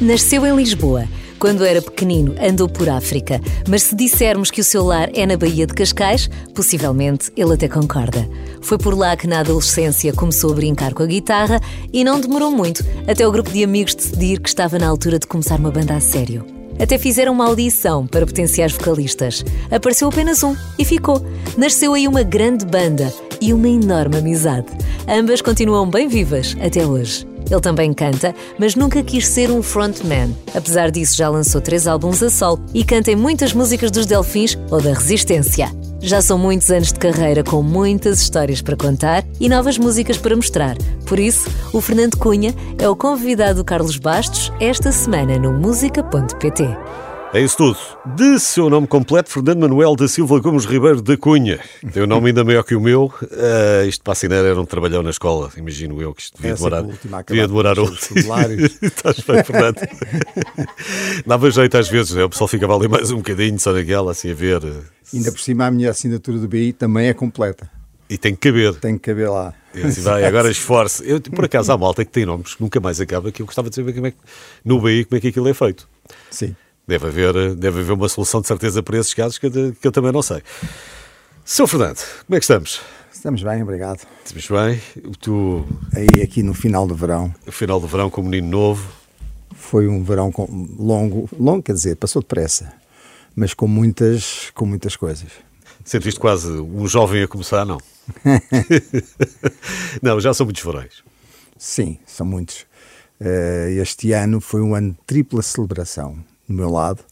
Nasceu em Lisboa. Quando era pequenino, andou por África. Mas se dissermos que o seu lar é na Baía de Cascais, possivelmente ele até concorda. Foi por lá que na adolescência começou a brincar com a guitarra e não demorou muito até o grupo de amigos decidir que estava na altura de começar uma banda a sério. Até fizeram uma audição para potenciais vocalistas. Apareceu apenas um e ficou. Nasceu aí uma grande banda e uma enorme amizade. Ambas continuam bem vivas até hoje. Ele também canta, mas nunca quis ser um frontman. Apesar disso, já lançou três álbuns a solo e canta em muitas músicas dos Delfins ou da Resistência. Já são muitos anos de carreira com muitas histórias para contar e novas músicas para mostrar. Por isso, o Fernando Cunha é o convidado do Carlos Bastos esta semana no música.pt. É isso tudo. De seu nome completo, Fernando Manuel da Silva Gomes Ribeiro da Cunha. Tem um nome ainda maior que o meu. Uh, isto para assinar era um trabalhão na escola. Imagino eu que isto devia Essa demorar. última, devia demorar outro. Estás bem, Fernando. Dava jeito às vezes, né? o pessoal ficava ali mais um bocadinho, só naquela, assim a ver. Ainda por cima, a minha assinatura do BI também é completa. E tem que caber. Tem que caber lá. Assim vai, agora esforce. Eu, por acaso, há malta que tem nomes que nunca mais acaba, que eu gostava de saber como é que, no BI como é que aquilo é feito. Sim. Deve haver, deve haver uma solução de certeza para esses casos que eu, que eu também não sei. Seu Fernando, como é que estamos? Estamos bem, obrigado. Estamos bem? Tu, Aí, aqui no final do verão, o final do verão com o menino novo, foi um verão com- longo, longo quer dizer, passou depressa, mas com muitas, com muitas coisas. sentiste quase um jovem a começar, não? não, já são muitos verões. Sim, são muitos. Eh, este ano foi um ano de tripla celebração. Do meu lado,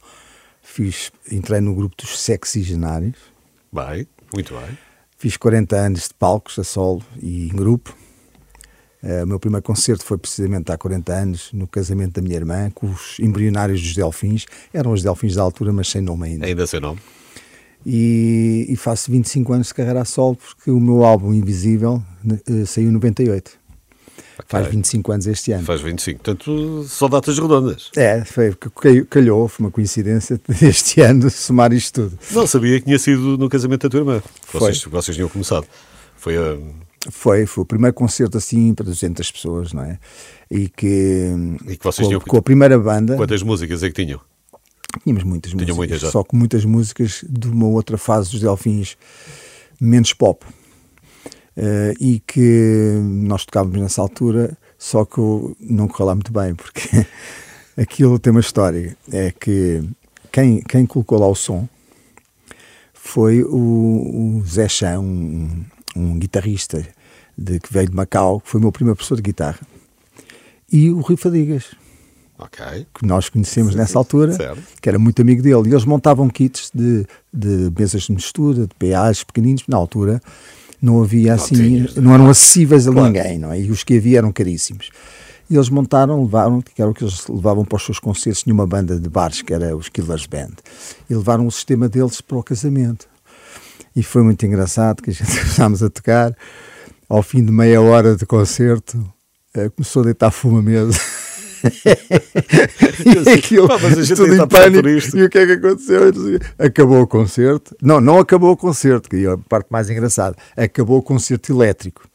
fiz, entrei no grupo dos sexigenários, Bem, muito bem. fiz 40 anos de palcos a solo e em grupo. Eh, o meu primeiro concerto foi precisamente há 40 anos, no casamento da minha irmã, com os embrionários dos Delfins. Eram os Delfins da altura, mas sem nome ainda. Ainda sem nome. E, e faço 25 anos de carreira a solo, porque o meu álbum Invisível eh, saiu em 98. Faz 25 anos este ano. Faz 25. Portanto, só datas redondas. É, foi, ca- calhou, foi uma coincidência deste ano somar isto tudo. Não sabia que tinha sido no casamento da tua irmã. Foi. Vocês, vocês tinham começado. Foi a. Foi, foi o primeiro concerto assim para 200 pessoas, não é? E que, E que vocês com, tinham- com a primeira banda, Quantas músicas é que tinham? tínhamos muitas músicas, muitas só que muitas músicas de uma outra fase dos Delfins, menos pop. Eh, e que nós tocávamos nessa altura, só que não correu lá muito bem, porque aquilo tem uma história. É que quem, quem colocou lá o som foi o, o Zé Chan, um, um guitarrista de, que veio de Macau, que foi o meu primeiro professor de guitarra, e o Rui Fadigas, Ok. que nós conhecemos nessa altura, Certo. que era muito amigo dele. E eles montavam kits de, de mesas de mistura, de PAs pequeninos, na altura não havia assim, não eram acessíveis a Claro. ninguém, não é? E os que havia eram caríssimos. E eles montaram, levaram, que era o que eles levavam para os seus concertos, tinha uma banda de bares que era os Killers Band, e levaram o sistema deles para o casamento. E foi muito engraçado que a gente começámos a tocar, ao fim de meia hora de concerto, eh, começou a deitar fumo à mesa. E aquilo, Pá, mas a tudo em pânico. E o que é que aconteceu? Acabou o concerto. Não, não acabou o concerto, que é a parte mais engraçada. Acabou o concerto elétrico.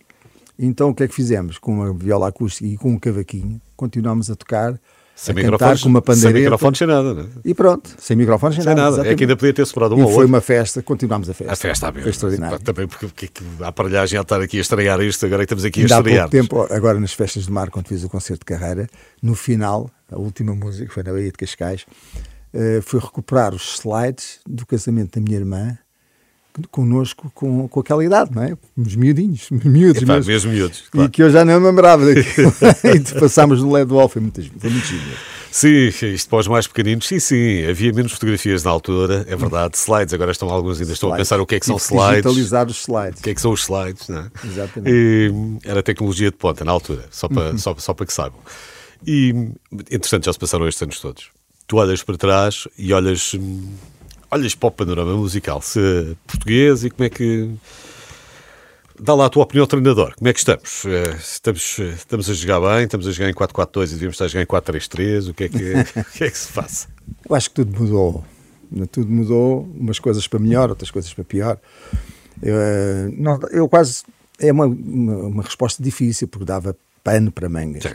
Então o que é que fizemos? Com uma viola acústica e com um cavaquinho, continuámos a tocar, Sem a cantar com uma sem pandeireta. microfones, sem nada. Né? E pronto, sem microfones, sem, Sem nada. É exatamente. que ainda podia ter separado um E ou foi outro. uma festa, continuámos a festa. A festa mesma. Foi extraordinário. Também porque, porque, a aparelhagem a estar aqui a estrear isto, agora é que estamos aqui a há estrear. pouco tempo, agora nas festas de mar, quando fiz o concerto de carreira, no final, a última música, foi na Baía de Cascais, eh, foi recuperar os slides do casamento da minha irmã connosco com, com aquela idade, não é? Uns miudinhos, miúdos Epá, mesmo. mesmo miúdos. E claro. que eu já não me lembrava daquilo. e passámos no LED Wall, foi muito, foi muito giro. Sim, isto para os mais pequeninos, sim, sim. Havia menos fotografias na altura, é verdade. Slides, agora estão alguns ainda estão a pensar o que é que são slides. Digitalizar os slides. O que é que são os slides, não é? Exatamente. E, era tecnologia de ponta na altura, só para, só, só para que saibam. E, entretanto, já se passaram estes anos todos. Tu olhas para trás e olhas, hum, olhas para o panorama musical se português e como é que. Dá lá a tua opinião, treinador. Como é que estamos? Eh, Estamos, eh, estamos a jogar bem? Estamos a jogar em 4-4-2 e devíamos estar a jogar em 4-3-3? O que é que, o que, é que se faz? Eu acho que tudo mudou. Tudo mudou, umas coisas para melhor, outras coisas para pior. Eu, eh, não- eu quase. É uma, uma, uma resposta difícil, porque dava pano para mangas. Sim.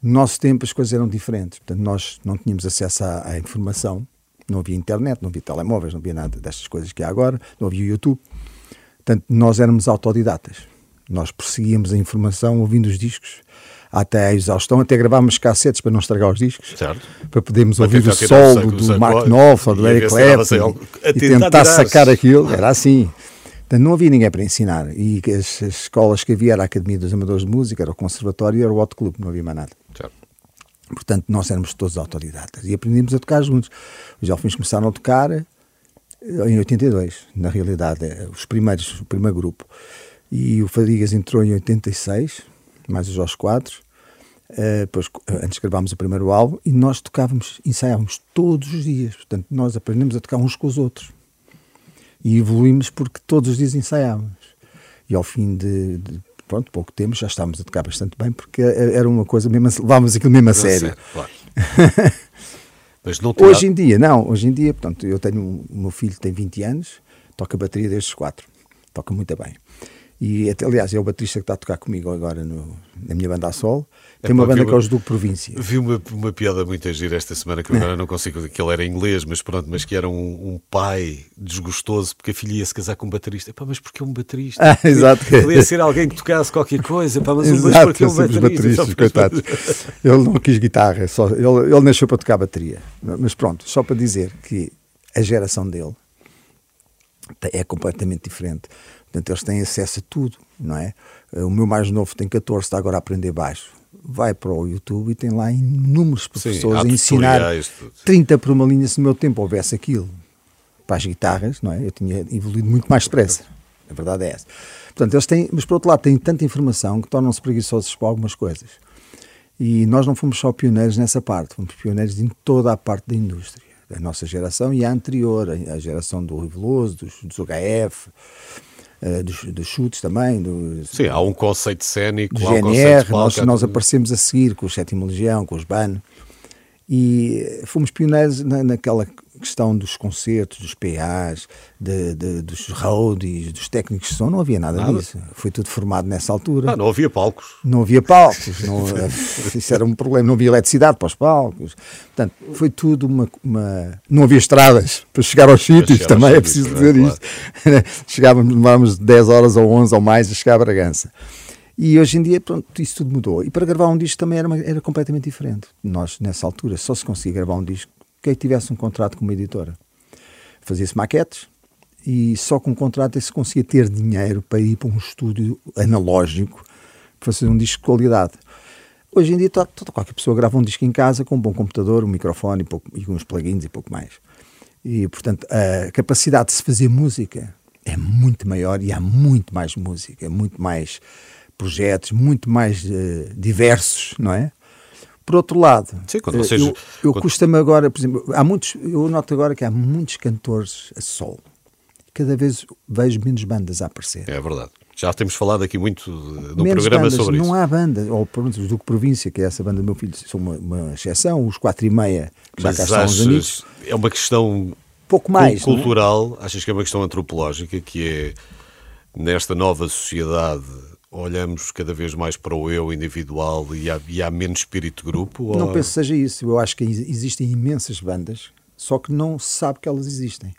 No nosso tempo as coisas eram diferentes. Portanto, nós não tínhamos acesso à, à informação, não havia internet, não havia telemóveis, não havia nada destas coisas que há agora, não havia YouTube. Portanto, nós éramos autodidatas. Nós perseguíamos a informação ouvindo os discos até a exaustão, até gravávamos cassetes para não estragar os discos, certo. para podermos ouvir o solo do Mark Knopfler do Eric Clapton e tentar sacar aquilo. Era assim. Portanto, não havia ninguém para ensinar. E as, as, escolas que havia era a Academia dos Amadores de Música, era o Conservatório e era o Hot Club, não havia mais nada. Certo. Portanto, nós éramos todos autodidatas e aprendemos a tocar juntos. Os Alfins começaram a tocar eh, em 82, na realidade, eh, os primeiros, o primeiro grupo. E o Fadigas entrou em 86, mais os Jorge Quadros. Uh, depois, antes gravámos o primeiro álbum e nós tocávamos, ensaiávamos todos os dias. Portanto, nós aprendemos a tocar uns com os outros. E evoluímos porque todos os dias ensaiávamos. E ao fim de, de pronto, pouco tempo já estávamos a tocar bastante bem porque era uma coisa mesmo, levávamos aquilo mesmo a sério. claro. Mas não Hoje em dia, não, hoje em dia, portanto, eu tenho, o meu filho tem 20 anos, toca bateria desde os 4, toca muito bem. E, aliás, é o baterista que está a tocar comigo agora no, na minha banda a sol. Tem é, uma banda que é os Duque Província. Vi uma, uma piada muito gira esta semana, que agora não consigo, que ele era inglês, mas pronto, mas que era um, um pai desgostoso porque a filha ia se casar com um baterista. Epá, mas porque é um baterista? Ah, exato. Ele ia ser alguém que tocasse qualquer coisa, Epá, mas, exato, mas porque é um baterista? bateristas, coitados. Ele não quis guitarra, só, ele, ele nasceu para tocar bateria. Mas pronto, só para dizer que a geração dele é completamente diferente. Portanto, eles têm acesso a tudo, não é? O meu mais novo tem 14, está agora a aprender baixo. Vai para o YouTube e tem lá inúmeros professores Sim, a ensinar 30 por uma linha. Se no meu tempo houvesse aquilo para as guitarras, não é? Eu tinha evoluído muito mais depressa. A verdade é essa. Portanto, eles têm, mas por outro lado, têm tanta informação que tornam-se preguiçosos para algumas coisas. E nós não fomos só pioneiros nessa parte, fomos pioneiros em toda a parte da indústria. A nossa geração e a anterior, a geração do Riveloso, dos, dos HF, uh, dos, dos, chutes também. Do, Sim, há um conceito cénico, do GNR, um nós, nós aparecemos a seguir com o Sétimo Legião, com os BAN, e fomos pioneiros na, naquela questão dos concertos, dos PAs, de, de, dos roadies, dos técnicos de som, não havia nada, nada, disso. Foi tudo formado nessa altura. Ah, não havia palcos. Não havia palcos. não, isso era um problema. Não havia eletricidade para os palcos. Portanto, foi tudo uma. uma... Não havia estradas para chegar aos sítios, chegar também aos é preciso dizer claro. isto. Chegávamos, demorávamos 10 horas ou 11 ou mais a chegar a Bragança. E hoje em dia, pronto, isso tudo mudou. E para gravar um disco também era, uma, era completamente diferente. Nós, nessa altura, só se conseguia gravar um disco quem tivesse um contrato com uma editora. Fazia-se maquetes e só com um contrato é se conseguia ter dinheiro para ir para um estúdio analógico para fazer um disco de qualidade. Hoje em dia, toda, qualquer pessoa grava um disco em casa com um bom computador, um microfone e, pouco, e uns plugins e pouco mais. E, portanto, a capacidade de se fazer música é muito maior e há muito mais música, muito mais projetos, muito mais uh, diversos, não é? Por outro lado, Sim, quando eu, eu quando... custa-me agora, por exemplo, há muitos, eu noto agora que há muitos cantores a solo. Cada vez vejo menos bandas a aparecer. É verdade. Já temos falado aqui muito no menos programa bandas, sobre não isso. Não há banda, ou pelo menos do Província, que é essa banda do meu filho, são uma, uma exceção, os quatro e meia, já cá estão os amigos. É uma questão pouco mais é? cultural, é? achas que é uma questão antropológica, que é nesta nova sociedade olhamos cada vez mais para o eu individual e há, e há menos espírito de grupo? Não ou... penso que seja isso. Eu acho que existem imensas bandas, só que não se sabe que elas existem.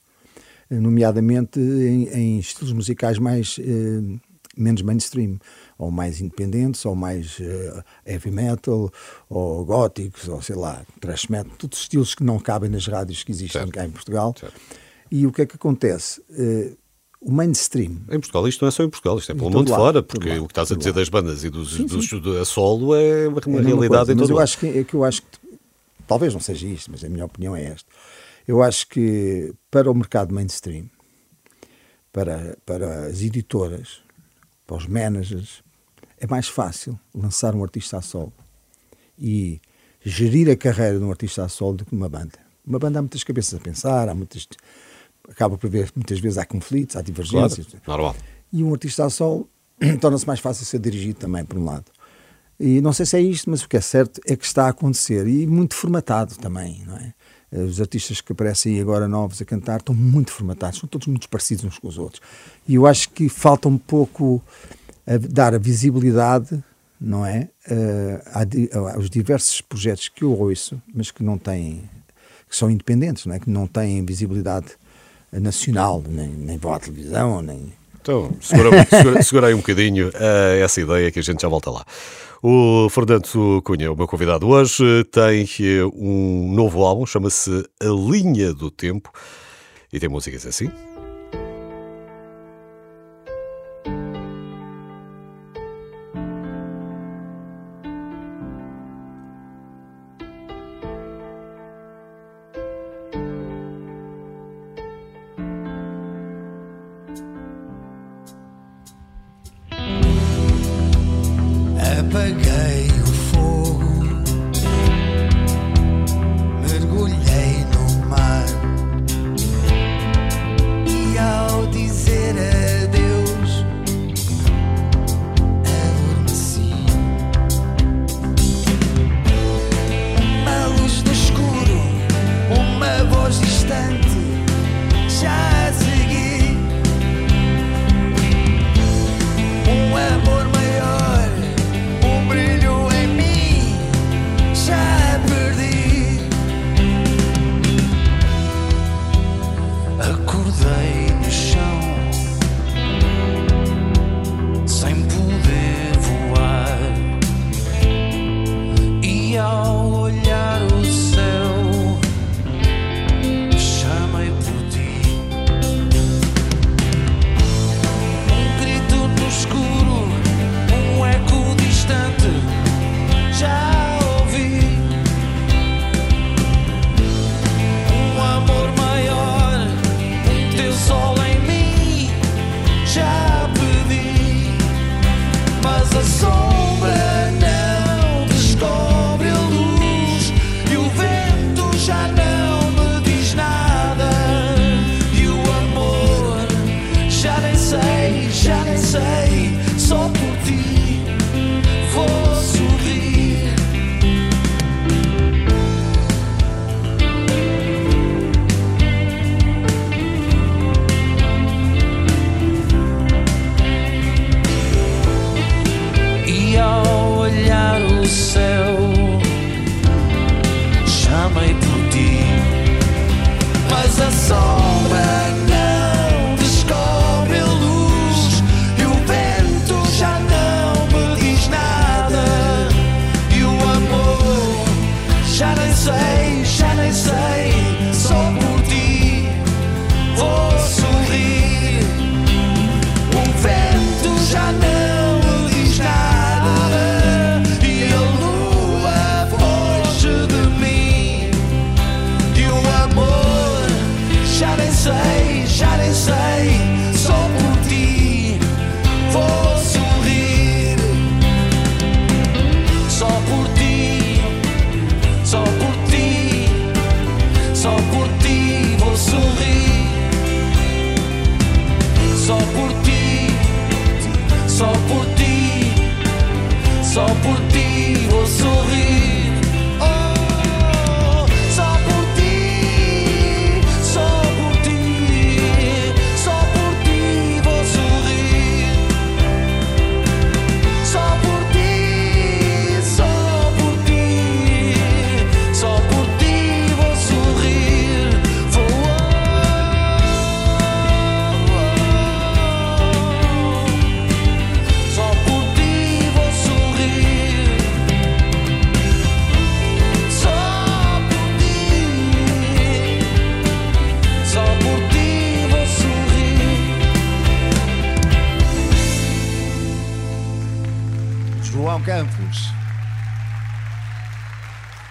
Nomeadamente em, em estilos musicais mais eh, menos mainstream, ou mais independentes, ou mais uh, heavy metal, ou góticos, ou sei lá, thrash metal, todos estilos que não cabem nas rádios que existem certo. cá em Portugal. Certo. E o que é que acontece? Uh, o mainstream. Em Portugal, isto não é só em Portugal, isto é pelo mundo fora, porque o que estás a dizer das bandas e dos, sim, dos, do, a solo é uma, é realidade em todo Mas eu acho que, é que eu acho que, talvez não seja isto, mas a minha opinião é esta. Eu acho que para o mercado mainstream, para, para as editoras, para os managers, é mais fácil lançar um artista a solo e gerir a carreira de um artista a solo do que uma banda. Uma banda há muitas cabeças a pensar, há muitas acaba por ver muitas vezes há conflitos, há divergências. Claro, normal. E um artista a sol torna-se mais fácil ser dirigido também, por um lado. E não sei se é isto, mas o que é certo é que está a acontecer e muito formatado também, não é? Os artistas que aparecem agora novos a cantar estão muito formatados, são todos muito parecidos uns com os outros. E eu acho que falta um pouco a dar a visibilidade não é? Uh, há, há, os diversos projetos que eu ouço, mas que não têm, que são independentes, não é? Que não têm visibilidade nacional, nem, nem à televisão, nem. Então, segura, segura, segura aí um bocadinho uh, essa ideia que a gente já volta lá. O Fernando Cunha, o meu convidado hoje, tem um novo álbum, chama-se A Linha do Tempo, e tem músicas assim.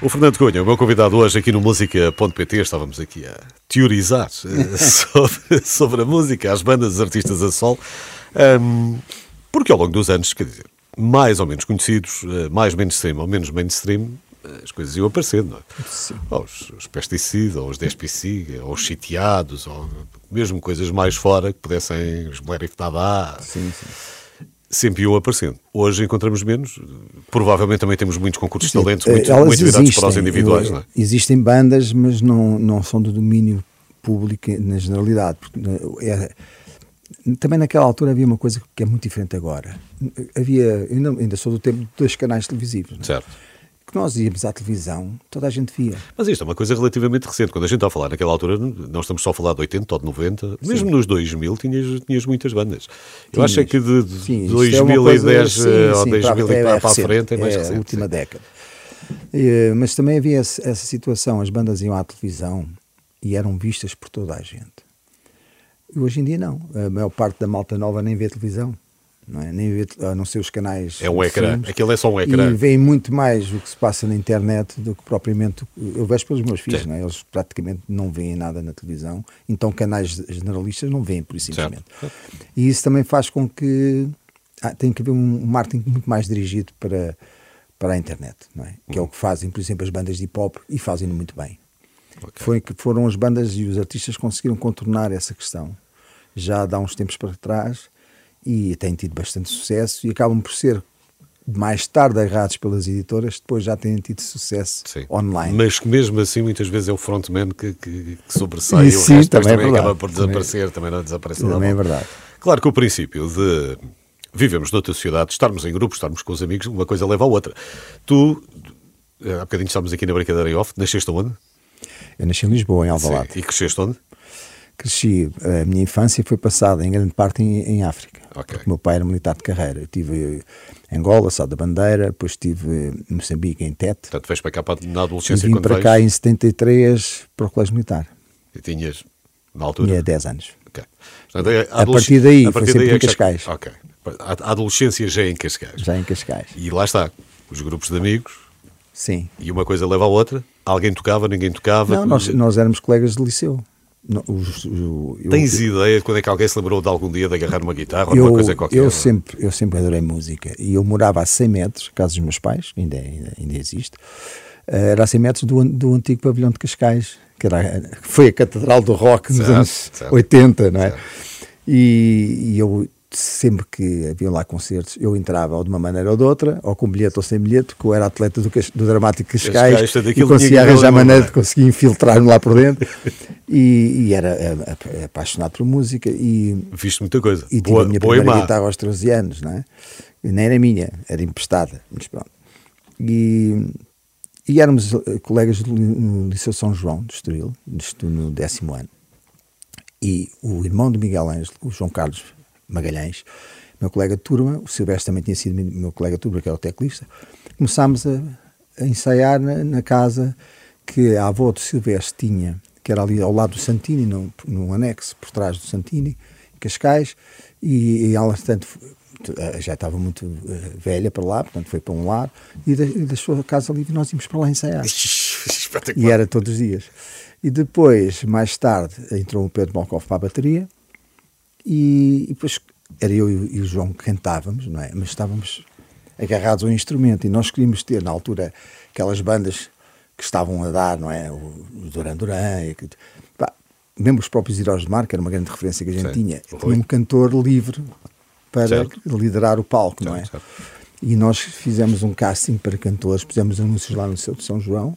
O Fernando Cunha, o meu convidado hoje aqui no Música.pt, estávamos aqui a teorizar eh, sobre, sobre, a música, as bandas, os artistas a sol, um, porque ao longo dos anos, quer dizer, mais ou menos conhecidos, eh, mais mainstream ou menos mainstream, eh, as coisas iam aparecendo, não é? Sim. Ou os, os pesticidas, ou os despicida, ou os sitiados, ou mesmo coisas mais fora que pudessem, os Blerif Dada. Sim, sim sempre iam aparecendo. Hoje encontramos menos, provavelmente também temos muitos concursos de talentos muito, muito virados para os individuais. Não é? Existem bandas, mas não, não são do domínio público na generalidade. É, também naquela altura havia uma coisa que é muito diferente agora. Havia, ainda, ainda sou do tempo de dois canais televisivos. Não? Certo. Que nós íamos à televisão, toda a gente via. Mas isto é uma coisa relativamente recente. Quando a gente está a falar naquela altura, não estamos só a falar de 80 ou de 90, mesmo nos 2000 tinhas, tinhas muitas bandas. Eu acho é que de, de Sim, isto 2010 é uma coisa- sim, eh, ou sim, 2000 é- para, para a frente é mais é recente. a última sim. década. Eh, Mas também havia esse- essa situação, as bandas iam à televisão e eram vistas por toda a gente. E hoje em dia não. A maior parte da malta nova nem vê televisão. Não é? Nem vê, a não ser os canais. É um ecrã. filmes. Aquilo é só um ecrã. E veem muito mais o que se passa na internet do que propriamente. Eu vejo pelos meus filhos, não é? eles praticamente não veem nada na televisão, então canais generalistas não veem, por isso simplesmente. E isso também faz com que ah, tem que haver um marketing muito mais dirigido para, para a internet, não é? Que é o que fazem, por exemplo, as bandas de hip hop e fazem-no muito bem. Foi que foram as bandas e os artistas conseguiram contornar essa questão já há uns tempos para trás e têm tido bastante sucesso e acabam por ser mais tarde agarrados pelas editoras, depois já têm tido sucesso Sim. online. Mas que mesmo assim, muitas vezes é o frontman que, que, que sobressai e o sim, resto também é também verdade. acaba por desaparecer, também não desaparece nada. Também é mal. verdade. Claro que o princípio de vivemos noutra sociedade, estarmos em grupos, estarmos com os amigos, uma coisa leva à outra. Tu, há bocadinho estávamos aqui na brincadeira em off, nasceste onde? Eu nasci em Lisboa, em Alvalade. Sim. E cresceste onde? Cresci, a minha infância foi passada em grande parte em, em África. Ok. Porque o meu pai era militar de carreira. Eu tive eh, Angola, Sá da Bandeira, depois estive em Moçambique, em Tete. Portanto, vens para cá para- na E adolescência vim quando para vens, cá em 73 para o Colégio Militar. e tinhas, na altura... Tinha 10 anos. Ok. Portanto, é- A adolesc- partir daí, a foi partir sempre daí é em já- Cascais. Ok. A a adolescência já é em Cascais. Já em Cascais. E lá está, os grupos de amigos, Sim. e uma coisa leva à outra. Alguém tocava, ninguém tocava. Não, nós, nós éramos colegas de liceu. No- os- eu- Tens ideia de quando é que alguém se lembrou de algum dia de agarrar uma guitarra ou eu, uma coisa qualquer? eu sempre eu sempre adorei música e eu morava a 100 metros, casa dos meus pais, ainda, ainda, ainda existe, eh, era a 100 metros do, do antigo pavilhão de Cascais, que era, que foi a catedral do rock nos Certo, anos certo. 80, não é? Certo. E, e eu sempre que havia lá concertos, eu entrava ou de uma maneira ou de outra, ou com bilhete ou sem bilhete, porque eu era atleta do, do Dramático Cascais e conseguia arranjar maneira de conseguir infiltrar-me lá por dentro e, e era eh, eh, apaixonado por música e Viste muita coisa. e tive boa, a minha boa primeira guitarra aos 13 anos, não é? E nem era minha, era emprestada, mas pronto. E, e éramos eh, colegas do, no Liceu São João, de Estoril, no décimo ano. E o irmão do Miguel Ângelo, o João Carlos Magalhães, meu colega de turma, o Silvestre também tinha sido meu colega de turma, que era o teclista, começámos a, a ensaiar na, na casa que a avó do Silvestre tinha, que era ali ao lado do Santini, num, num anexo por trás do Santini, em Cascais, e, e ela, portanto, eh, já estava muito eh, velha para lá, portanto foi para um lar, e de- e deixou a casa livre e nós íamos para lá ensaiar. E era todos os dias. E depois, mais tarde, entrou o Pedro Malkov para a bateria e, e depois era eu e o- e o João que cantávamos, não é? Mas estávamos agarrados ao instrumento e nós queríamos ter, na altura, aquelas bandas que estavam a dar, não é? O, Duran Duran, e pá, mesmo os próprios Heróis de Mar, que era uma grande referência que a gente Sim, tinha, tinha um cantor livre para Certo. liderar o palco, não é? Certo, certo. E nós fizemos um casting para cantores, pusemos anúncios lá no Liceu de São João.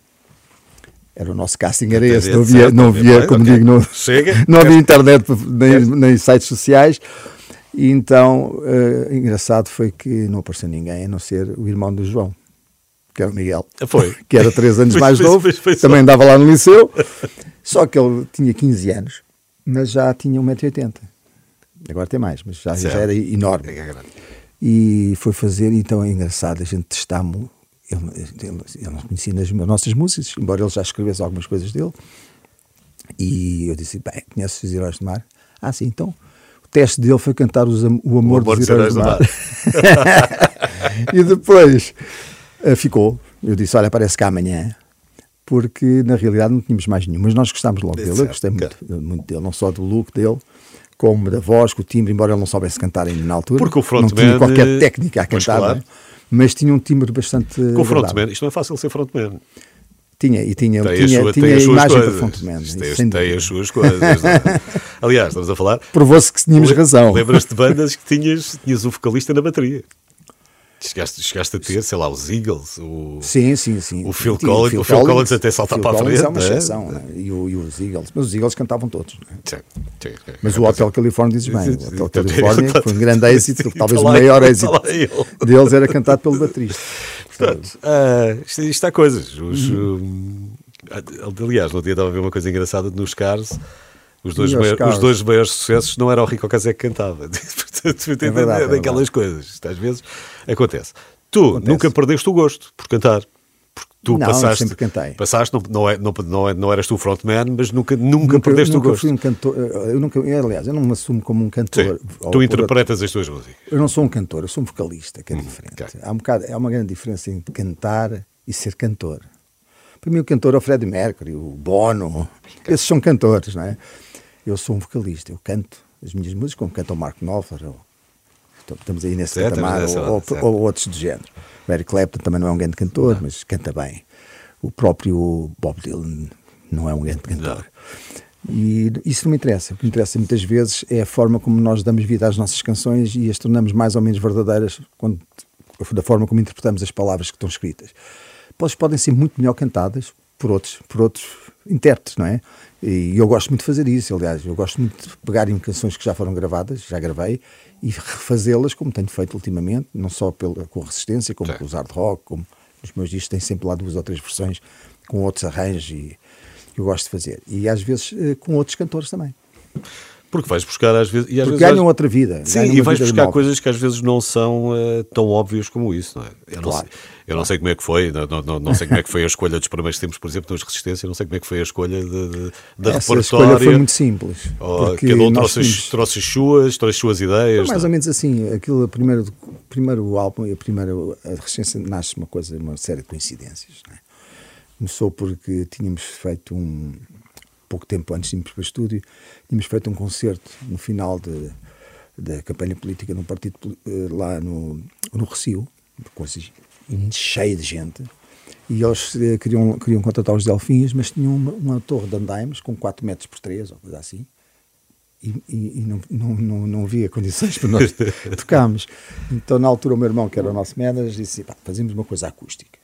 Era o nosso casting, era esse. Não havia, não havia como ok. digo, não, não havia internet nem, nem sites sociais. E então, eh, engraçado foi que não apareceu ninguém, a não ser o irmão do João, que era o Miguel. Foi. Que era três anos Pois, mais pois, novo, pois, também andava lá no liceu. Só que ele tinha 15 anos, mas já tinha 1,80m. Agora tem mais, mas já, já era enorme. É. E foi fazer, então é engraçado, a gente testámos. Ele, ele, ele não conhecia as nossas músicas, embora ele já escrevesse algumas coisas dele. E eu disse: Bem, conheces os Heróis do Mar? Ah, sim, então. O teste dele foi cantar os o amor, amor dos dos Heróis do Mar. Heróis e depois eh, ficou. Eu disse: Olha, parece que amanhã. Porque na realidade não tínhamos mais nenhum, mas nós gostámos logo dele. Eu gostei muito, muito dele, não só do look dele, como da voz, com o timbre, embora ele não soubesse cantar ainda na altura. Porque o não tinha frontman, qualquer eh, técnica a cantar, claro. não é? Mas tinha um timbre bastante. Com frontman, isto não é fácil ser frontman. Tinha, e tinha, Tem, tinha, sua, tinha a imagem coisas. frontman. Tem, tem dúvida. as suas coisas. Aliás, estamos a falar. Provou-se que tínhamos razão. Lembras-te de bandas que tinhas, tinhas o vocalista na bateria? Chegaste, chegaste a ter, sei lá, os Eagles, o, sim, sim, sim. o Phil, Collins, o Phil Collins até saltar para a frente. é uma exceção, né? e, o, e, os Eagles, mas os Eagles cantavam todos. Né? Sim, sim, mas o Hotel California dizes bem, o Hotel California foi um grande êxito, talvez o maior êxito deles era cantado pelo baterista. Portanto, uh, isto, isto há coisas. Os, hum. aliás, no dia estava a ver uma coisa engraçada nos Cars os dois, maior, os dois maiores sucessos não era o Rico Casé que cantava. Portanto, é verdade, é daquelas coisas. Isto às vezes acontece. Tu acontece. nunca perdeste o gosto por cantar. Porque tu não, passaste, sempre cantei. Passaste, não, não, é, não, não, é, não eras tu o frontman, mas nunca, nunca, nunca perdeste nunca o gosto. Fui um cantor, eu nunca, aliás, eu não me assumo como um cantor. Sim, tu interpretas as tuas músicas. Eu não sou um cantor, eu sou um vocalista, que é hum, diferente. Okay. Há, um bocado, há uma grande diferença entre cantar e ser cantor. Para mim, o cantor é o Freddie Mercury, o Bono, okay. esses são cantores, não é? Eu sou um vocalista, eu canto as minhas músicas como canta o Mark Knopfler, ou, estamos aí nesse certo, patamar, ou, ou, ou, outros do género. O Eric Clapton também não é um grande cantor, não. mas canta bem. O próprio Bob Dylan não é um grande cantor. Não. E isso não me interessa. O que me interessa muitas vezes é a forma como nós damos vida às nossas canções e as tornamos mais ou menos verdadeiras quando, da forma como interpretamos as palavras que estão escritas. Elas podem ser muito melhor cantadas por outros, por outros intérpretes, não é? E eu gosto muito de fazer isso, aliás, eu gosto muito de pegar em canções que já foram gravadas, já gravei, e refazê-las como tenho feito ultimamente, não só pela, com resistência, como Sim. com os hard rock, como nos meus discos tem sempre lá duas ou três versões com outros arranjos e eu gosto de fazer. E às vezes eh, com outros cantores também. Porque vais buscar às vezes. E às Porque vezes ganham vais... outra vida. Sim, e vais buscar coisas que às vezes não são uh, tão óbvias como isso, não é? Eu, claro. não, sei, eu não sei como é que foi, não, não, não sei como é que foi a escolha dos primeiros tempos, por exemplo, nos Resistência, não sei como é que foi a escolha de, de, da Essa escolha foi muito simples. Oh, cada um trouxe, tínhamos... trouxe as suas, trouxe as suas ideias. Foi mais ou menos assim, aquilo, primeiro, primeiro álbum, a primeira a Resistência nasce uma coisa, uma série de coincidências, não é? Começou porque tínhamos feito um pouco tempo antes de irmos para o estúdio, tínhamos feito um concerto no final de, da campanha política num partido eh, lá no, no Recio, coisa cheia de gente, e eles eh, queriam, queriam contratar os Delfins, mas tinham uma, uma torre de andaimes com 4 metros por 3, ou coisa assim, e, e, e não, não, não, não, havia condições para nós tocarmos. Então, na altura, o meu irmão, que era o nosso manager, disse: fazemos uma coisa acústica.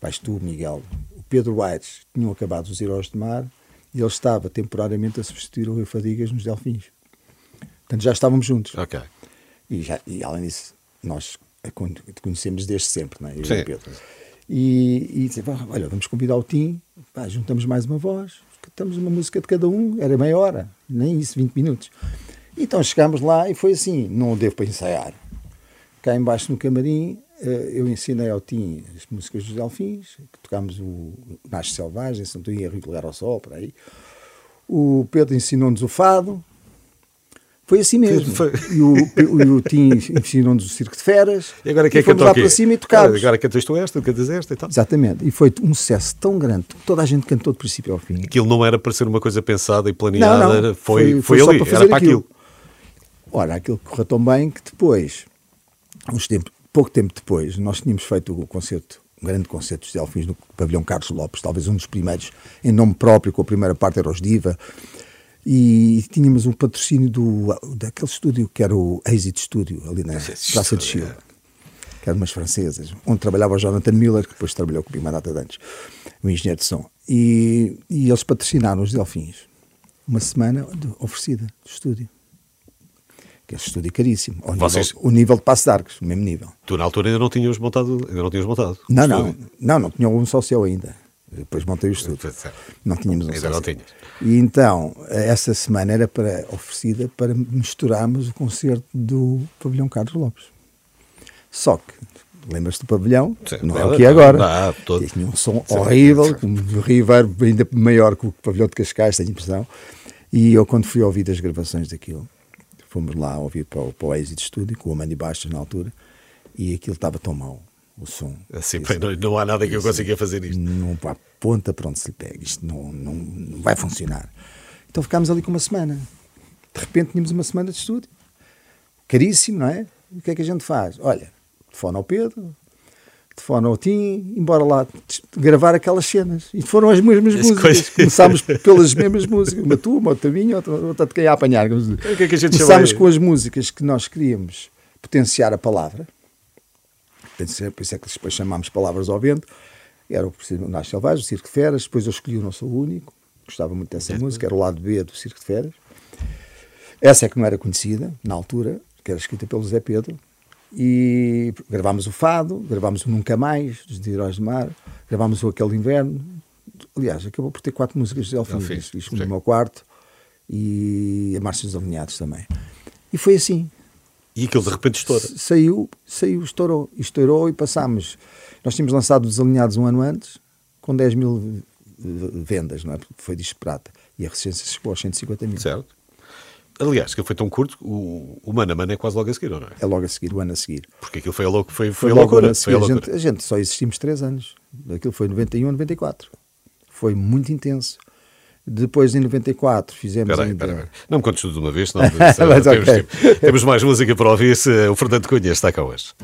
Vais tu, Miguel. O Pedro Aires tinham acabado os Heróis de Mar e ele estava temporariamente a substituir o Rio Fadigas nos Delfins. Portanto, já estávamos juntos. Ok. E, já, e além disso, nós te conhecemos desde sempre, não é? Eu Sim. E, Pedro. e, e disse, olha, vamos convidar o Tim, pá, juntamos mais uma voz, cantamos uma música de cada um, era meia hora, nem isso, 20 minutos. Então chegámos lá e foi assim, não devo para ensaiar. Cá embaixo no camarim, eu ensinei ao Tim as músicas dos Delfins, tocámos o Nasce Selvagem, Santo Ia Regular ao Sol, por aí. O Pedro ensinou-nos o fado. Foi assim mesmo. Foi. E o, o, o Tim ensinou-nos o Circo de Feras. E agora quem é e fomos lá para cima e tocámos. Agora cantas tu esta, cantas esta e tal. Exatamente. E foi um sucesso tão grande. Toda a gente cantou de princípio ao fim. Aquilo não era para ser uma coisa pensada e planeada. Não, não. Foi, foi, foi, ali, para era para aquilo. aquilo. Ora, aquilo correu tão bem que depois, uns tempos, pouco tempo depois, nós tínhamos feito o concerto, um grande concerto dos Delfins no pavilhão Carlos Lopes, talvez um dos primeiros em nome próprio, com a primeira parte era os Diva, e tínhamos um patrocínio do, daquele estúdio que era o Exit Studio, ali na Praça de Chile, que eram umas francesas, onde trabalhava o Jonathan Miller, que depois trabalhou com o uma data de antes, o engenheiro de som. E, e eles patrocinaram os Delfins. Uma semana de, oferecida do estúdio que esse estúdio é caríssimo. Ao Vocês... nível, o nível de Passo de Arcos, o mesmo nível. Tu na altura ainda não tinhas montado? Ainda não tinhas montado não, não, não, não tinha um sócio ainda. Depois montei o estúdio. Não tínhamos um ainda sócio. não tinhas. E então, essa semana era para, oferecida para misturarmos o concerto do Pavilhão Carlos Lopes. Só que, lembras-te do pavilhão? Sim, não é o que é agora. Não, todo. Tinha um som sim, horrível, um reverb ainda maior que o pavilhão de Cascais, tenho impressão. E eu, quando fui ouvir as gravações daquilo, fomos lá ouvir para o, para o Exit Studio, com o Mandy Bastos na altura, e aquilo estava tão mau, o som. Assim, isso, não, não, há nada que eu consiga fazer isto. Não há ponta para onde se lhe pega, isto não, não, não vai funcionar. Então ficámos ali com uma semana. De repente tínhamos uma semana de estúdio. Caríssimo, não é? O que é que a gente faz? Olha, telefone ao Pedro, telefone ao Tim, embora lá gravar aquelas cenas. E foram as mesmas músicas. Coisa... Começámos pelas mesmas músicas. Uma tua, uma outra minha, outra, outra de quem a apanhar. O que é que a gente Começámos com as músicas que nós queríamos potenciar a palavra. por isso é que depois chamámos Palavras ao Vento. Era o Nasce Selvagem, o Circo de Feras. Depois eu escolhi o Não Sou o Único, gostava muito dessa música, era o lado B do Circo de Feras. Essa é que não era conhecida na altura, que era escrita pelo Zé Pedro. E gravámos o Fado, gravámos o Nunca Mais, dos Heróis do Mar, gravámos o Aquele Inverno. Aliás, acabou por ter quatro músicas de Elfim, isto no meu quarto, e a Marcha dos Alinhados também. E foi assim. E aquilo de repente estoura. Saiu, saiu, estourou. Estourou e passámos. Nós tínhamos lançado os Alinhados um ano antes, com 10 mil vendas, não é? Foi disco prata. E a resistência chegou aos 150 mil. Certo. Aliás, que foi tão curto, o, o Mana Mana é quase logo a seguir, não é? É logo a seguir, o ano a seguir. Porque aquilo foi a, louco, foi, foi, foi a loucura. A, foi a, loucura. A, gente, a gente só existimos 3 anos. Aquilo foi 91 a 94. Foi muito intenso. Depois, em 94, fizemos. Peraí, ainda... peraí, Não me contes tudo de uma vez, senão temos, okay. temos, mais música para ouvir. Se o Fernando Cunha está cá hoje.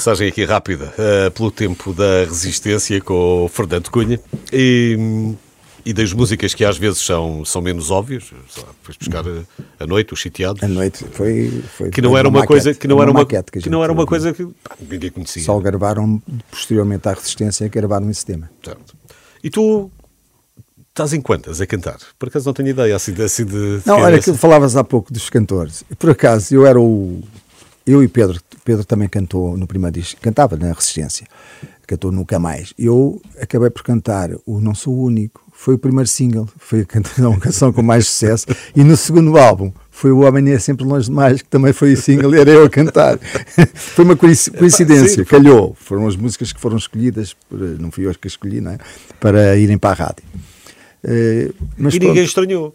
Passagem aqui rápida uh, pelo tempo da resistência com o Fernando Cunha e, e das músicas que às vezes são, são menos óbvias, foi buscar a, a, noite, os sitiados. A noite foi, foi que não era uma, uma coisa que não uma era uma, que, que, não era uma coisa que pá, ninguém conhecia. Só gravaram posteriormente à resistência que gravaram esse tema. Certo. E tu estás em quantas a cantar? Por acaso não tenho ideia assim, assim de, de Não, olha que falavas há pouco dos cantores. Por acaso eu era o eu e Pedro Pedro também cantou no primeiro disco, cantava na Resistência. cantou Nunca Mais. Eu acabei por cantar o Não Sou o Único, foi o primeiro single, foi a canção com mais sucesso, e no segundo álbum foi o Homem é Sempre Longe Demais, que também foi o single era eu a cantar. foi uma coincidência, calhou. Foram as músicas que foram escolhidas, não fui eu que escolhi, não é? Para irem para a rádio. Uh, mas e pronto. ninguém estranhou.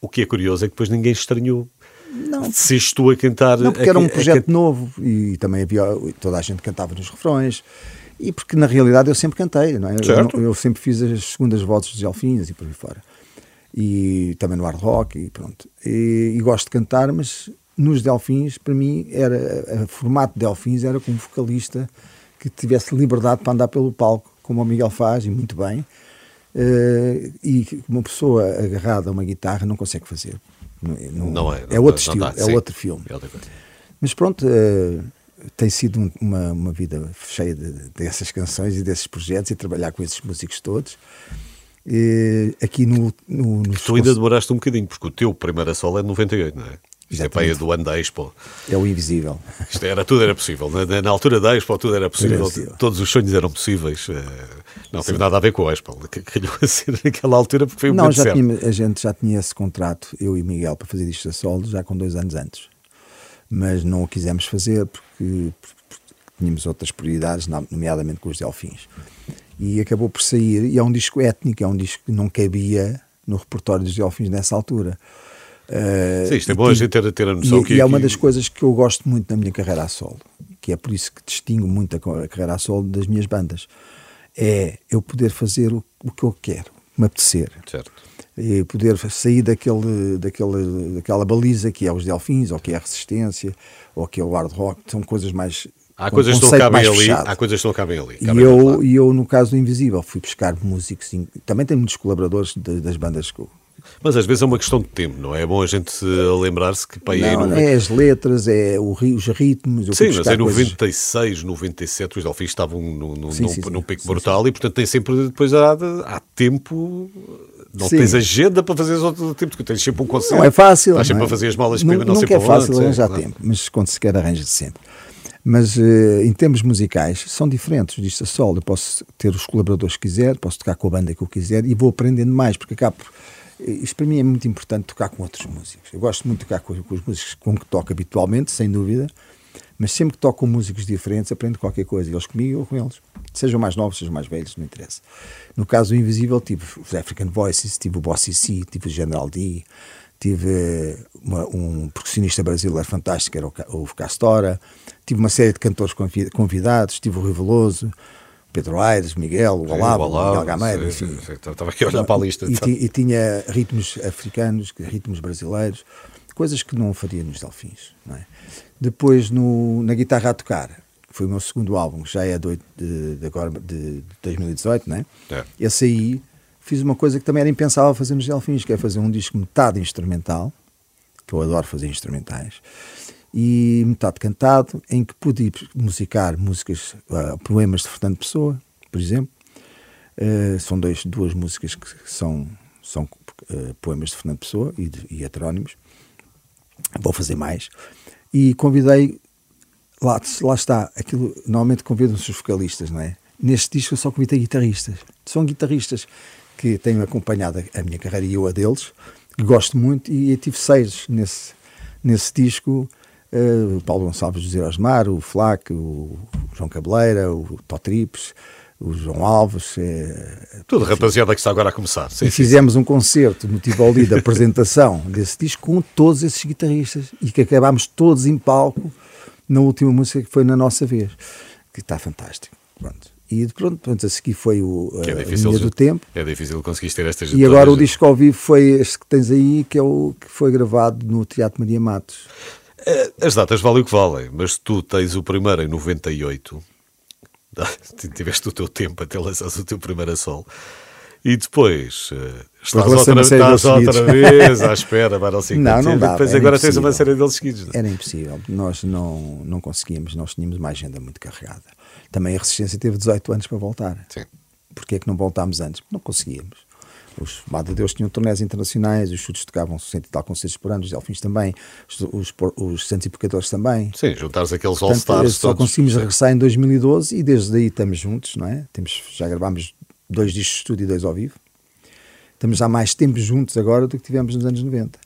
O que é curioso é que depois ninguém estranhou. Não. Se estou a cantar. Não, porque era um projeto novo e também havia. Toda a gente cantava nos refrões. E porque na realidade eu sempre cantei, não é? Eu, eu, sempre fiz as segundas vozes dos Elfinhos e por aí fora. E também no hard rock e pronto. E, e gosto de cantar, mas nos Delfins, para mim, era o formato de Delfins era como vocalista que tivesse liberdade para andar pelo palco, como o Miguel faz, e muito bem. Uh, e uma pessoa agarrada a uma guitarra não consegue fazer. Não, não é. é outro estilo, é outro filme. É Mas pronto, uh, tem sido uma, uma vida cheia de, dessas canções e desses projetos e trabalhar com esses músicos todos. E aqui no, no, no Tu ainda demoraste um bocadinho, porque o teu primeiro solo é de 98, não é? Isto é para do ano da Expo. É o invisível. Isto era, tudo era possível. Na, na altura da Expo tudo era possível. Era. Todos os sonhos eram possíveis. Eh, não Sim. teve nada a ver com a Expo. Calhou a ser naquela altura porque foi um Não, já tinha, a gente já tinha esse contrato, eu e Miguel, para fazer isto a solo já com dois anos antes mas não o quisemos fazer porque, porque tínhamos outras prioridades, nomeadamente com os Delfins. E acabou por sair, e é um disco étnico, é um disco que não cabia no repertório dos Delfins nessa altura. Uh, Sim, isto é bom a gente ter, ter a noção e, que. E é uma das coisas que eu gosto muito na minha carreira a solo, que é por isso que distingo muito a carreira a solo das minhas bandas. É eu poder fazer o, o que eu quero, me apetecer. Certo e poder sair daquele, daquele, daquela baliza que é os Delfins, ou que é a Resistência, ou que é o Hard Rock, são coisas mais. Há coisas que não cabem ali, há coisas que não cabem ali. e, eu, e eu, no caso do Invisível, fui buscar músicos, também tenho muitos colaboradores de, das bandas que mas às vezes é uma questão de tempo, não é? É bom a gente lembrar-se que para não, não é as letras, é o, os ritmos. sim, mas em 96, coisas... 97 os Delfins estavam no, no, sim, num, sim, num pico sim, brutal e portanto tem sempre depois há, há tempo não Sim. tens agenda para fazer outro tempo, porque tens sempre um concerto. Não é fácil. Estás sempre é? a fazer as malas para não, não sei para é fácil arranjar é, tempo, mas quando se quer arranja-se sempre. Mas uh, em termos musicais são diferentes disto a solo. Eu posso ter os colaboradores que quiser, posso tocar com a banda que eu quiser e vou aprendendo mais, porque acabo. Isto para mim é muito importante tocar com outros músicos. Eu gosto muito de tocar com, com os músicos com que toco habitualmente, sem dúvida, mas sempre que toco com músicos diferentes aprendo qualquer coisa, eles comigo ou com eles. Sejam mais novos, sejam mais velhos, não interessa. No caso do Invisível, tive os African Voices, tive o Bossy C, tive o General D, tive eh, uma, um percussionista brasileiro fantástico, era o, o Castora, tive uma série de cantores convidados, tive o Rui Veloso, Pedro Aires, Miguel, o Olavo, Miguel Gameiro. Estava aqui a olhar para a lista. E, e, tinha ritmos africanos, ritmos brasileiros, coisas que não faria nos Delfins, não é? Depois, no, na guitarra a tocar, foi o meu segundo álbum, que já é de, de, de agora de, 2018, né? É. Esse aí fiz uma coisa que também era impensável fazer nos Delfins, que é fazer um disco metade instrumental, que eu adoro fazer instrumentais, e metade cantado, em que pude musicar músicas, uh, poemas de Fernando Pessoa, por exemplo. Uh, são dois, duas músicas que são, são uh, poemas de Fernando Pessoa e, de, e heterónimos. Vou fazer mais. E convidei lá, lá está, aquilo, normalmente convidam-se os vocalistas, não é? Neste disco eu só convidei guitarristas. São guitarristas que tenho acompanhado a minha carreira e eu a deles, que gosto muito, e eu tive seis nesse, nesse disco. Uh, o Paulo Gonçalves José Osmar, o Flac, o João Cabeleira, o Totrips, o João Alves. É, Tudo rapaziada que está agora a começar. Sim, e fizemos sim. um concerto no Tivoli da apresentação desse disco com todos esses guitarristas e que acabámos todos em palco na última música que foi na nossa vez, que está fantástico. Pronto. E pronto, pronto, a seguir foi o, a, é difícil, a linha do tempo. É difícil conseguir ter estas E agora o disco ao vivo foi este que tens aí, que é o que foi gravado no Teatro Maria Matos. É, as datas valem o que valem, mas tu tens o primeiro em 98, tiveste o teu tempo até lançares o teu primeiro sol. E depois uh, estás, outra, estás outra vez à espera para 5 Não, não dá. Depois agora tens uma série deles seguidos. É? Era impossível. Nós não, não conseguíamos, nós tínhamos uma agenda muito carregada. Também a Resistência teve 18 anos para voltar. Sim. Porquê é que não voltámos antes? Não conseguíamos. Os Madre Deus tinham turnés internacionais, os chutes tocavam cento e tal concertos por ano, os Delfins também, os, os, os Santos e também. Sim, juntares aqueles All-Stars. Só conseguimos regressar em 2012 e desde aí estamos juntos, não é? Temos, já gravámos dois discos de estúdio e dois ao vivo. Estamos há mais tempo juntos agora do que tivemos nos anos 90.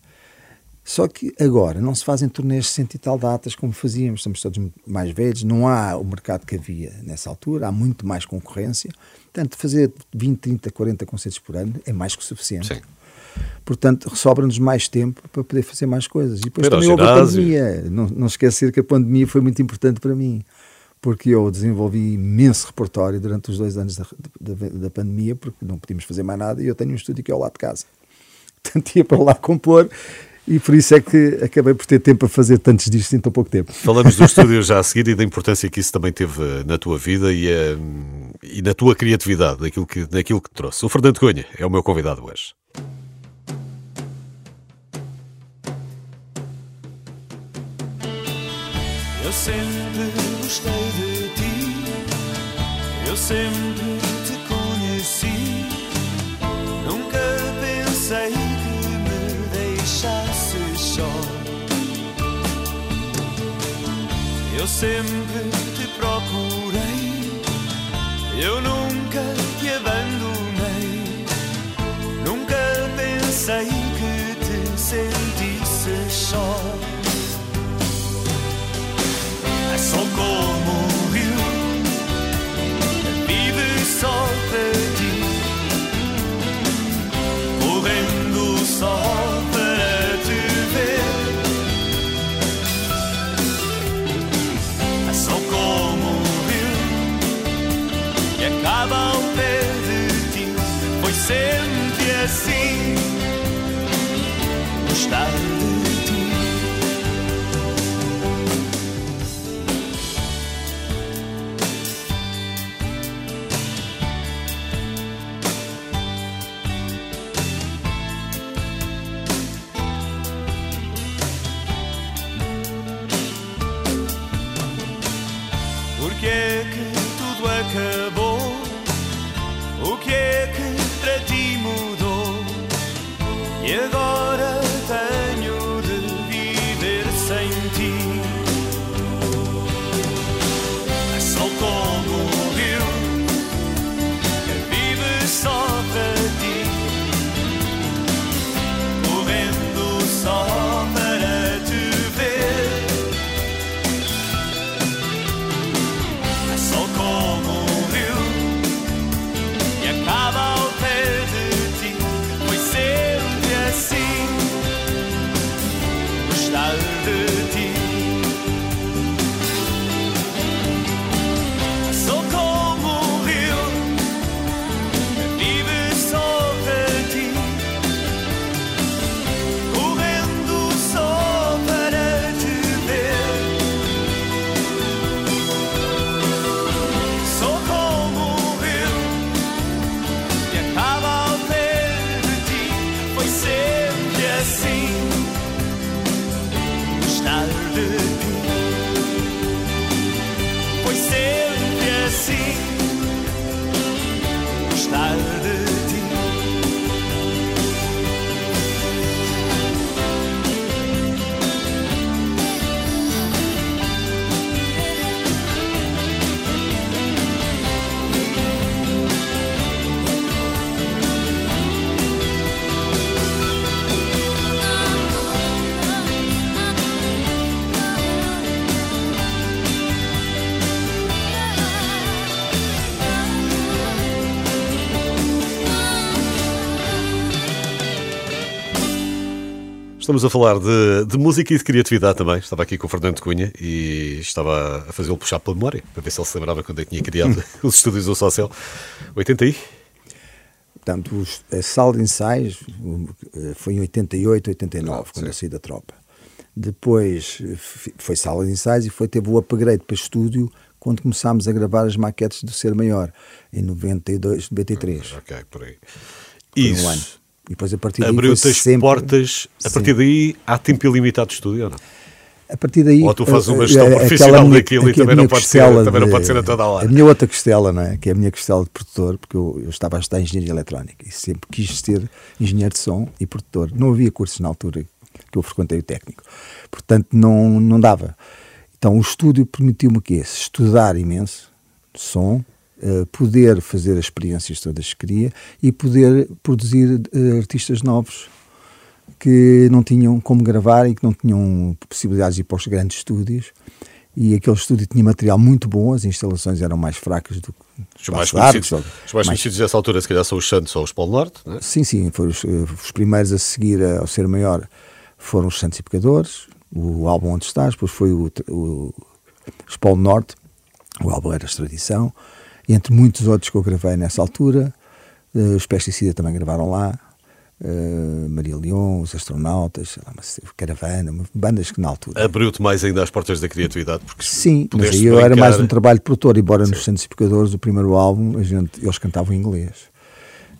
Só que agora não se fazem turnês de cento e tal datas como fazíamos, estamos todos mais velhos, não há o mercado que havia nessa altura, há muito mais concorrência. Portanto, fazer 20, 30, 40 concertos por ano é mais que o suficiente. Sim. Portanto, sobra-nos mais tempo para poder fazer mais coisas. E depois também houve a pandemia. Não, não esquecer que a pandemia foi muito importante para mim, porque eu desenvolvi imenso repertório durante os dois anos da, da, da pandemia, porque não podíamos fazer mais nada, e eu tenho um estúdio que é ao lado de casa. Portanto, ia para lá compor e por isso é que acabei por ter tempo a fazer tantos discos em tão pouco tempo. Falamos do estúdio já a seguir e da importância que isso também teve eh, na tua vida e, eh, e na tua criatividade, naquilo que, naquilo que te trouxe. O Fernando Cunha é o meu convidado hoje. Eu sempre gostei de ti, eu sempre sempre te procurei, eu nunca te abandonei, nunca pensei que te sentisse só. Sempre assim. Gostar de Estamos a falar de, de, música e de criatividade também. Estava aqui com o Fernando Cunha e estava a fazê-lo puxar pela memória, para ver se ele se lembrava quando que tinha criado os estúdios do Social. 80 aí? Portanto, a sala de ensaios foi em 88, 89, ah, quando sim. eu saí da tropa. Depois foi sala de ensaios e foi, teve o upgrade para estúdio quando começámos a gravar as maquetes do Ser Maior, em 92, 93. Ok, por aí. Foi Isso. Um ano. E depois a partir daí Abriu-te as sempre... portas, a partir daí há tempo ilimitado de estúdio ou não? A partir daí. Ou tu fazes uma eh, gestão eh, profissional minha- daquilo e aquela também não pode ser- costela também não de- pode ser a toda a hora. A minha outra costela, não é? Que é a minha costela de produtor, porque eu, eu estava a estudar engenharia eletrónica e sempre quis ser engenheiro de som e produtor. Não havia cursos na altura que eu frequentei o técnico. Portanto, não, não dava. Então, o estúdio permitiu-me o quê? Estudar imenso som, eh, poder fazer as experiências todas que queria e poder produzir eh, artistas novos que não tinham como gravar e que não tinham possibilidades de ir para os grandes estúdios. E aquele estúdio tinha material muito bom, as instalações eram mais fracas do que Os mais, conhecidos, os mais conhecidos dessa altura, se calhar, são os Santos ou os Polo Norte. É? Sim, sim, foram os, eh, os primeiros a seguir ao ser maior foram os Santos e Pecadores, o álbum Onde Estás, depois foi o, o, os Polo Norte, o álbum era Extradição, entre muitos outros que eu gravei nessa altura, eh, os Pesticida também gravaram lá, eh, Maria Leão, os Astronautas, lá, Caravana, bandas que na altura. Abriu-te mais ainda as portas da criatividade. Porque Sim, mas aí eu era brincar- mais um trabalho de produtor, embora nos Santos Pecadores, o primeiro álbum, a gente, eles cantavam em inglês.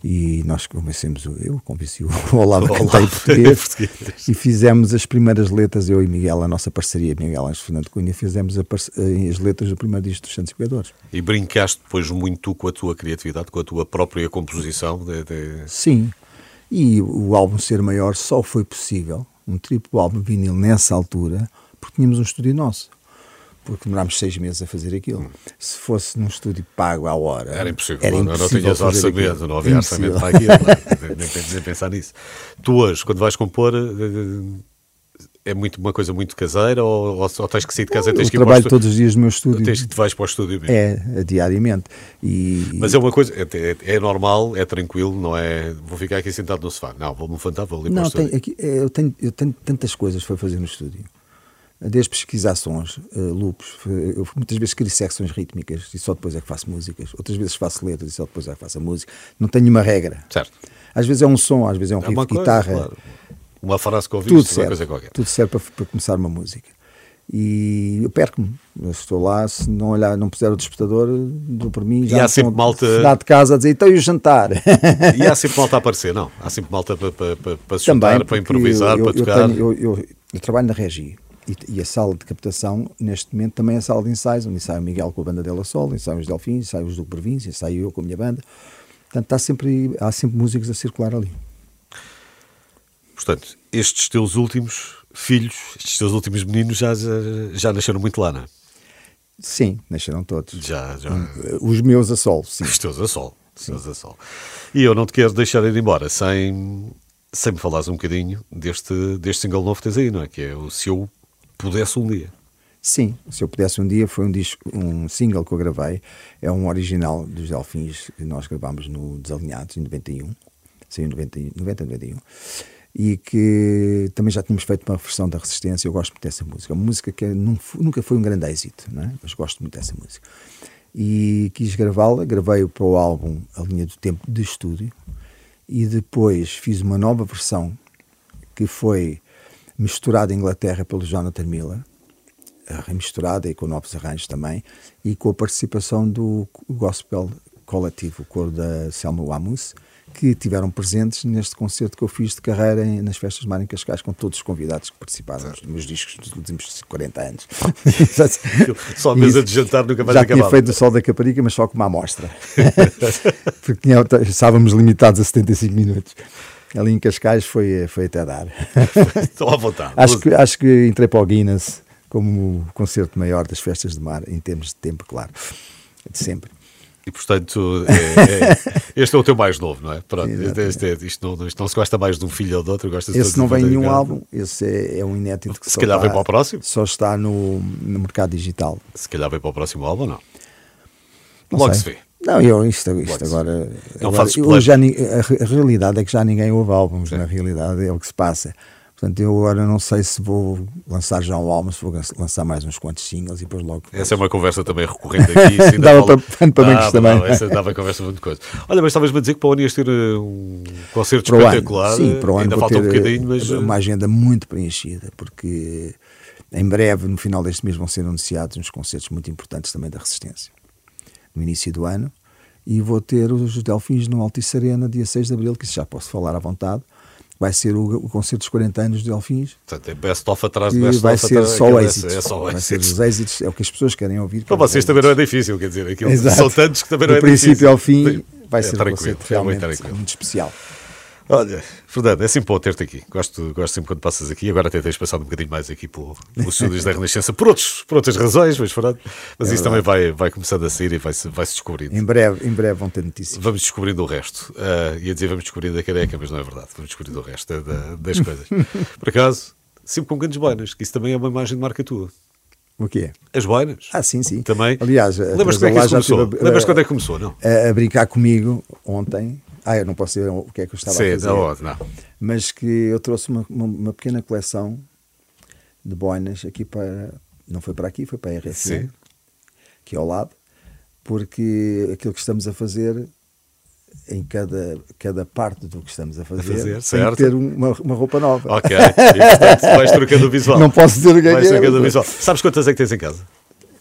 E nós convencemos, o- eu convenci o Olavo a cantar em português, e fizemos as primeiras letras, eu e Miguel, a nossa parceria, Miguel Anjo Fernando Cunha, fizemos eh, as letras do primeiro disco dos Santos e Pecadores. E brincaste depois muito com a tua criatividade, com a tua própria composição. De, de- Sim, e o álbum ser maior só foi possível, um triplo álbum vinil nessa altura, porque tínhamos um estúdio nosso. Porque demorámos seis meses a fazer aquilo. Se fosse num estúdio pago à hora. Era impossível. Era não, não impossível tinhas orçamento, aquilo. não havia Impossível. orçamento para aquilo. não é? nem tens nem pensar nisso. Tu hoje, quando vais compor, eh, é muito, uma coisa muito caseira ou, ou, ou tens que sair de casa e tens Eu que ir para o trabalho todos os dias no meu estúdio. Tens que te vais para o estúdio mesmo. É, diariamente. E, Mas é uma coisa, é, é- é normal, é tranquilo, não é? Vou ficar aqui sentado no sofá. Não, vou-me levantar, vou ali para o Não, estúdio. tem, aqui, é, eu, tenho, eu tenho tantas coisas para fazer no estúdio. Desde pesquisar sons, uh, loops, eh, eu muitas vezes crio secções rítmicas e só depois é que faço músicas. Outras vezes faço letras e só depois é que faço a música. Não tenho uma regra. Certo. Às vezes é um som, às vezes é um É riff uma de guitarra. claro. Uma frase que Tudo ouviste, uma serve. coisa qualquer. Tudo serve para, para começar uma música. E eu perco-me. Estou lá, se não olhar, não puser o despertador, dou por mim. E Já há sempre malta- Lá de casa a dizer, então e o jantar? E há sempre malta a aparecer, não? Há sempre malta para, para, para, para se juntar, para improvisar, eu, para eu, tocar. tenho- eu, eu- eu trabalho na Regi e, e a sala de captação, neste momento, também é a sala de ensaios, onde ensaia o Miguel com a banda dela Sol, ensaiam os Delfins, ensaiam os do Província, ensaio eu com a minha banda. Portanto, está sempre, há sempre músicos a circular ali. Portanto, estes teus últimos filhos, estes teus últimos meninos já, já, já nasceram muito lá, não é? Sim, nasceram todos. Já, já. Os meus a sol, sim. Os teus a sol. Os teus a sol. E eu não te quero deixar ir embora sem, sem me falares um bocadinho deste, deste single novo que tens aí, não é? Que é o Se Eu Pudesse Um Dia. Sim, se eu pudesse um dia, foi um, disco, um single que eu gravei, é um original dos Delfins que nós gravámos no Desalinhados em 91, saiu em 90, 90 91, e que também já tínhamos feito uma versão da Resistência. Eu gosto muito dessa música, uma música que nun- nunca foi um grande êxito, é? mas gosto muito dessa música. E quis gravá-la, gravei para o álbum A Linha do Tempo de estúdio, e depois fiz uma nova versão que foi misturada em Inglaterra pelo Jonathan Miller remisturada e com novos arranjos também, e com a participação do Gospel Coletivo, o coro da Selma Wamus, que tiveram presentes neste concerto que eu fiz de carreira em- nas festas de Mar em Cascais, com todos os convidados que participaram nos meus discos dos últimos 40 anos. Só a mesa de jantar nunca mais Já acabava. tinha feito o Sol da Caparica, mas só com uma amostra. Porque estávamos limitados a 75 minutos. Ali em Cascais foi, foi até dar. Estou à vontade. Acho que, acho que entrei para o Guinness como o concerto maior das festas de mar, em termos de tempo, claro. De sempre. E portanto, é- é- este é o teu mais novo, não é? Pronto, este, este- isto, não, isto não se gosta mais de um filho ou de outro, gosta Esse não vem em nenhum álbum, esse é, é um inédito que Se só calhar está- vem para o próximo? Só está no, no mercado digital. Se calhar vem para o próximo álbum não? Não Logo sei. se vê. Não, eu, isto, isto se agora. Não agora eu já, a, a realidade é que já ninguém ouve álbuns, na realidade é o que se passa. Portanto, eu agora não sei se vou lançar já um álbum, se vou lançar mais uns quantos singles e depois logo. Essa é uma conversa também recorrente aqui. Dava fala- para- para bancos Dava, também. dava, essa dava conversa muito coisa. Olha, mas estavas-me a dizer que para o ano ias ter eh, um concerto Para o ano, espetacular. sim, para o ano ainda falta um bocadinho, mas. eh, eh, uma agenda muito preenchida, porque em breve, no final deste mês, vão ser anunciados uns concertos muito importantes também da Resistência. No início do ano. E vou ter os Delfins no Altice Arena, dia 6 de Abril, que isso já posso falar à vontade, vai ser o, o concerto dos 40 anos de Delfins. Portanto, é best-of atrás de best-of. vai ser só é- êxitos. É só vai ser os êxitos, é o que as pessoas querem ouvir. Para vocês também não é difícil, quer dizer, aquilo, são tantos que também não Do é princípio difícil. ao fim vai É ser um concerto é realmente muito especial. Olha, Fernando, é sempre bom ter-te aqui. Gosto, gosto sempre quando passas aqui. Agora até tens passado um bocadinho mais aqui pelo- pelos estúdios da Renascença por, outros, por outras razões, mas, Fernando, mas isso também vai, vai começando a sair e vai-se vai -se descobrindo. Em breve, em breve vão ter notícias. Vamos descobrindo o resto. Ah, ia dizer vamos descobrindo a careca, mas não é verdade. Vamos descobrindo o resto da- da- das coisas. Por acaso, sempre com grandes boinas, que isso também é uma imagem de marca tua. O quê? As boinas. Ah, sim, sim. Também. Aliás, Lembras-te como é que começou? a- Lembras quando é que começou? Não. A, a brincar comigo ontem. Ah, eu não posso dizer o que é que eu estava a Sim, fazer. não, não. Mas que eu trouxe uma, uma, uma pequena coleção de boinas aqui para. Não foi para aqui, foi para a RFM, Sim. aqui ao lado, porque aquilo que estamos a fazer. Em cada, cada parte do que estamos a fazer, fazer, tem certo. que ter uma, uma roupa nova. Ok. E, portanto, vais trocando o visual. Não posso dizer o que é Vais que é. trocando o visual. Sabes quantas é que tens em casa?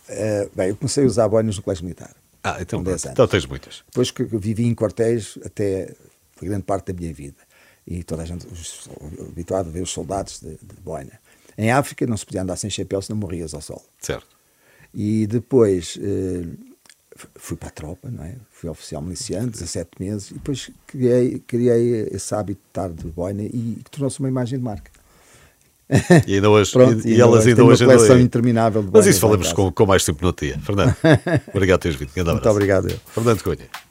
Eh, bem, eu comecei a usar boinas no colégio militar. Ah, então, Com 10 pronto. anos. então tens muitas. Depois que vivi em quartéis até foi grande parte da minha vida. E toda a gente habituado a ver os soldados de, de boina. Em África não se podia andar sem chapéu senão morrias ao sol. Certo. E depois eh, fui para a tropa, não é? Fui oficial miliciano, 17 meses, e depois criei, criei esse hábito de estar de boina e que tornou-se uma imagem de marca. E ainda hoje, Pronto, e, e elas ainda hoje uma coleção aí. interminável de Mas isso falamos com, com mais tempo no dia. Fernando, obrigado por teres vindo. Grande Muito obrigado. Fernando Cunha.